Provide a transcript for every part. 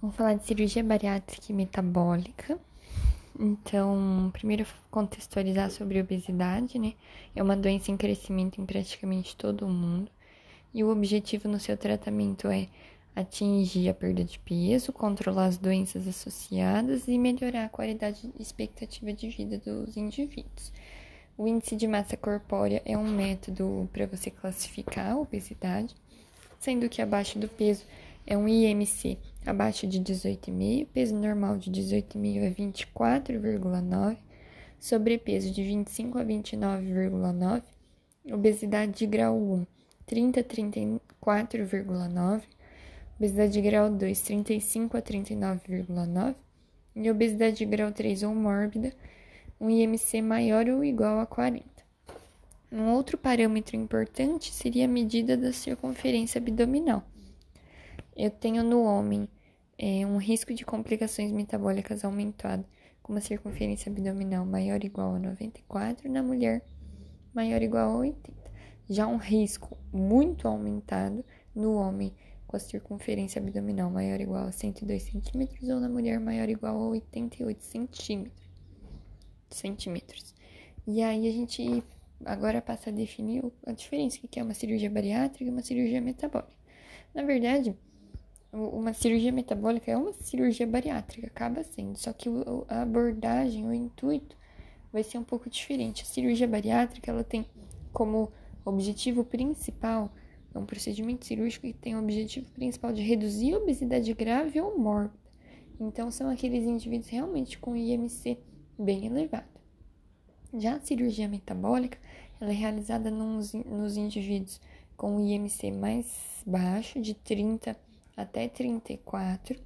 Vamos falar de cirurgia bariátrica e metabólica. Então, primeiro contextualizar sobre obesidade, né? É uma doença em crescimento em praticamente todo o mundo. E o objetivo no seu tratamento é atingir a perda de peso, controlar as doenças associadas e melhorar a qualidade e expectativa de vida dos indivíduos. O índice de massa corpórea é um método para você classificar a obesidade, sendo que abaixo do peso é um IMC abaixo de 18,5, peso normal de 18,5 a 24,9, sobrepeso de 25 a 29,9, obesidade de grau 1, 30 a 34,9, obesidade de grau 2, 35 a 39,9 e obesidade de grau 3 ou mórbida, um IMC maior ou igual a 40. Um outro parâmetro importante seria a medida da circunferência abdominal. Eu tenho no homem é, um risco de complicações metabólicas aumentado, com uma circunferência abdominal maior ou igual a 94, na mulher maior ou igual a 80. Já um risco muito aumentado no homem com a circunferência abdominal maior ou igual a 102 centímetros ou na mulher maior ou igual a 88 centímetros centímetros. E aí a gente agora passa a definir a diferença que é uma cirurgia bariátrica e uma cirurgia metabólica. Na verdade, uma cirurgia metabólica é uma cirurgia bariátrica, acaba sendo, só que a abordagem, o intuito vai ser um pouco diferente. A cirurgia bariátrica, ela tem como objetivo principal, é um procedimento cirúrgico que tem o objetivo principal de reduzir a obesidade grave ou mórbida. Então, são aqueles indivíduos realmente com IMC bem elevado. Já a cirurgia metabólica, ela é realizada nos, nos indivíduos com IMC mais baixo, de 30 até 34,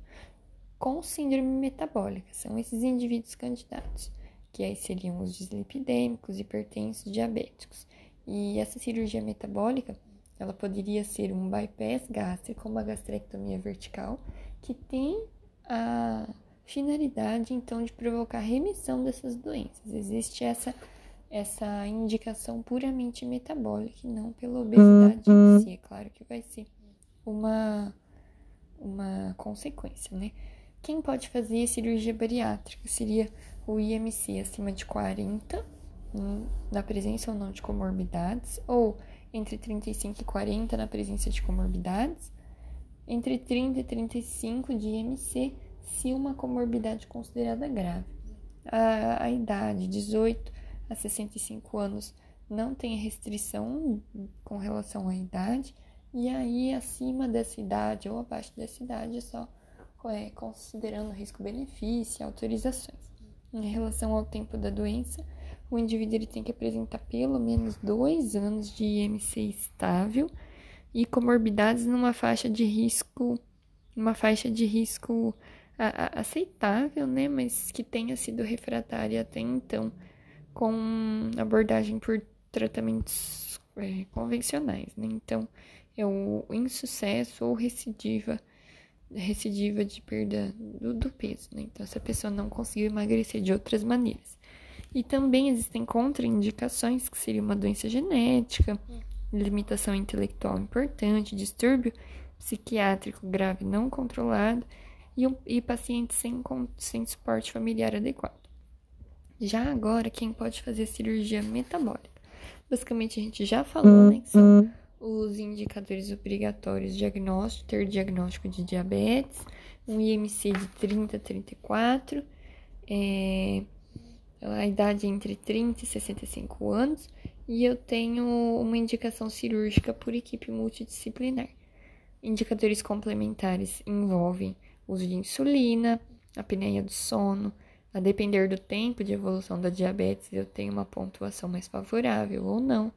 com síndrome metabólica. São esses indivíduos candidatos, que aí seriam os dislipidêmicos, hipertensos, diabéticos. E essa cirurgia metabólica, ela poderia ser um bypass gástrico, uma gastrectomia vertical, que tem a finalidade, então, de provocar remissão dessas doenças. Existe essa, essa indicação puramente metabólica e não pela obesidade em si. É claro que vai ser uma, uma consequência, né? Quem pode fazer cirurgia bariátrica seria o IMC acima de 40, hum, na presença ou não de comorbidades, ou entre 35 e 40 na presença de comorbidades, entre 30 e 35 de IMC se uma comorbidade considerada grave. A, a idade, 18 a 65 anos, não tem restrição com relação à idade, e aí acima dessa idade ou abaixo dessa idade é só é, considerando risco-benefício e autorizações. Em relação ao tempo da doença, o indivíduo ele tem que apresentar pelo menos dois anos de IMC estável e comorbidades numa faixa de risco, uma faixa de risco aceitável, né, mas que tenha sido refratária até então com abordagem por tratamentos é, convencionais, né? Então, é o insucesso ou recidiva, recidiva de perda do, do peso, né? Então, essa pessoa não conseguiu emagrecer de outras maneiras. E também existem contraindicações, que seria uma doença genética, limitação intelectual importante, distúrbio psiquiátrico grave não controlado e, um, e pacientes sem, sem suporte familiar adequado. Já agora, quem pode fazer cirurgia metabólica? Basicamente, a gente já falou, né, que são os indicadores obrigatórios diagnóstico, ter diagnóstico de diabetes, um IMC de 30 a 34, é, a idade entre 30 e 65 anos, e eu tenho uma indicação cirúrgica por equipe multidisciplinar. Indicadores complementares envolvem uso de insulina, apneia do sono. A depender do tempo de evolução da diabetes, eu tenho uma pontuação mais favorável ou não.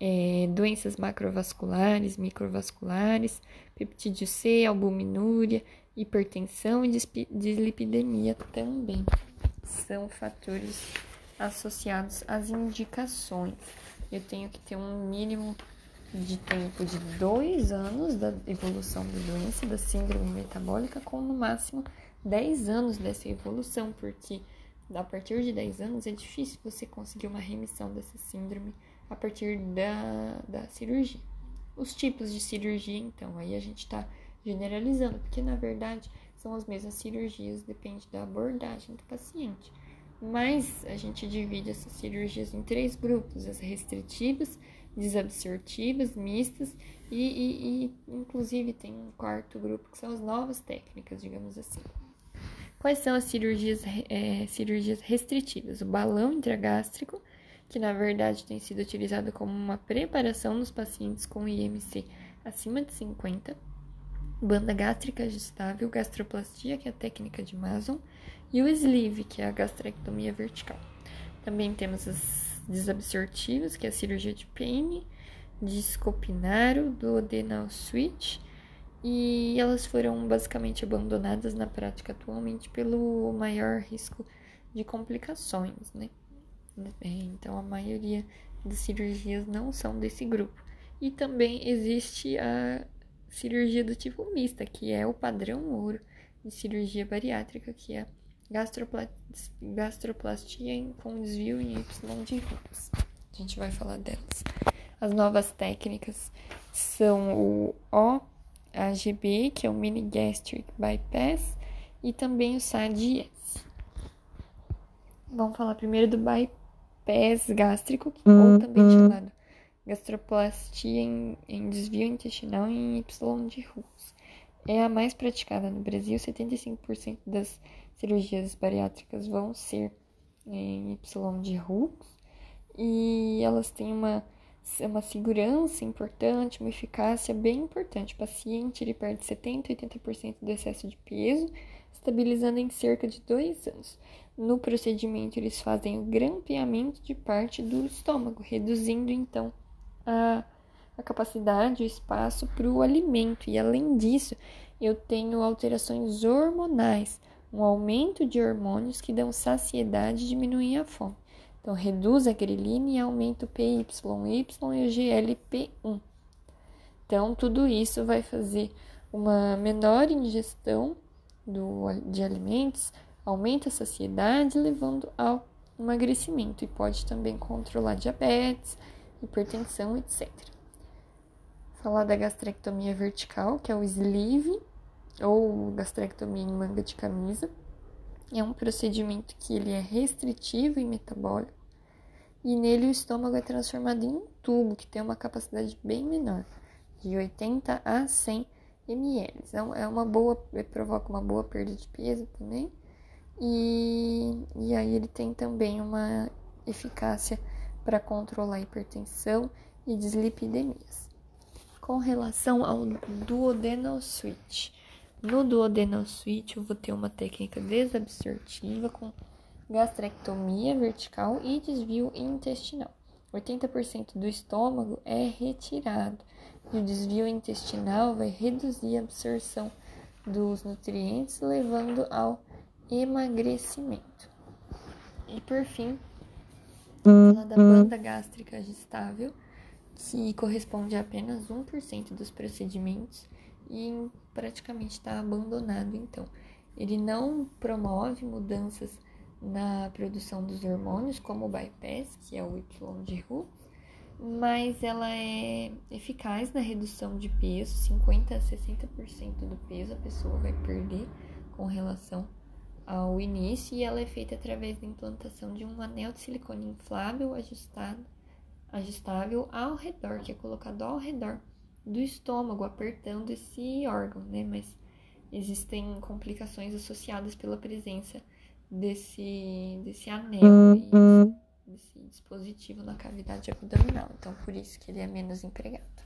É, doenças macrovasculares, microvasculares, peptídeo C, albuminúria, hipertensão e dislipidemia também são fatores associados às indicações. Eu tenho que ter um mínimo de tempo de dois anos da evolução da doença, da síndrome metabólica, com no máximo 10 anos dessa evolução, porque a partir de 10 anos é difícil você conseguir uma remissão dessa síndrome a partir da, da cirurgia. Os tipos de cirurgia, então, aí a gente está generalizando, porque na verdade são as mesmas cirurgias, depende da abordagem do paciente. Mas a gente divide essas cirurgias em três grupos: as restritivas, desabsortivas, mistas e, e, e, inclusive tem um quarto grupo que são as novas técnicas, digamos assim. Quais são as cirurgias, é, cirurgias restritivas? O balão intragástrico, que na verdade tem sido utilizado como uma preparação nos pacientes com IMC acima de 50, banda gástrica ajustável, gastroplastia, que é a técnica de Mason, e o sleeve, que é a gastrectomia vertical. Também temos as desabsortivas, que é a cirurgia de Payne, discopinaro, duodenal switch, e elas foram basicamente abandonadas na prática atualmente pelo maior risco de complicações, né? É, então a maioria das cirurgias não são desse grupo. E também existe a cirurgia do tipo mista, que é o padrão ouro de cirurgia bariátrica, que é gastroplastia com desvio em Y de. A gente vai falar delas. As novas técnicas são o OAGB, que é o Mini Gastric Bypass, e também o SADS. Vamos falar primeiro do bypass gástrico, ou também chamado gastroplastia em, em desvio intestinal em Y de Hughes. É a mais praticada no Brasil, 75% das cirurgias bariátricas vão ser em Y de Hughes e elas têm uma, uma segurança importante, uma eficácia bem importante. O paciente ele perde 70% a 80% do excesso de peso, estabilizando em cerca de dois anos. No procedimento, eles fazem o grampeamento de parte do estômago, reduzindo então a, a capacidade, o espaço para o alimento. E além disso, eu tenho alterações hormonais, um aumento de hormônios que dão saciedade e diminuem a fome. Então, reduz a grelina e aumenta o PYY e o GLP-1. Então, tudo isso vai fazer uma menor ingestão do, de alimentos, aumenta a saciedade, levando ao emagrecimento e pode também controlar diabetes, hipertensão, etc. Falar da gastrectomia vertical, que é o sleeve, ou gastrectomia em manga de camisa. É um procedimento que ele é restritivo e metabólico, e nele o estômago é transformado em um tubo que tem uma capacidade bem menor, de 80 a 100 ml. Então, é uma boa, provoca uma boa perda de peso também, e, e aí ele tem também uma eficácia para controlar a hipertensão e dislipidemias. Com relação ao duodenal switch, no duodenal switch eu vou ter uma técnica desabsortiva com gastrectomia vertical e desvio intestinal. 80% do estômago é retirado e o desvio intestinal vai reduzir a absorção dos nutrientes, levando ao emagrecimento. E por fim, falar da banda gástrica gestável, que corresponde a apenas 1% dos procedimentos e praticamente está abandonado. Então, ele não promove mudanças na produção dos hormônios, como o bypass, que é o Y de Ru, mas ela é eficaz na redução de peso, 50 a 60% do peso a pessoa vai perder com relação ao início e ela é feita através da implantação de um anel de silicone inflável ajustado, ajustável ao redor, que é colocado ao redor do estômago, apertando esse órgão, né? Mas existem complicações associadas pela presença desse, desse anel e desse dispositivo na cavidade abdominal. Então, por isso que ele é menos empregado.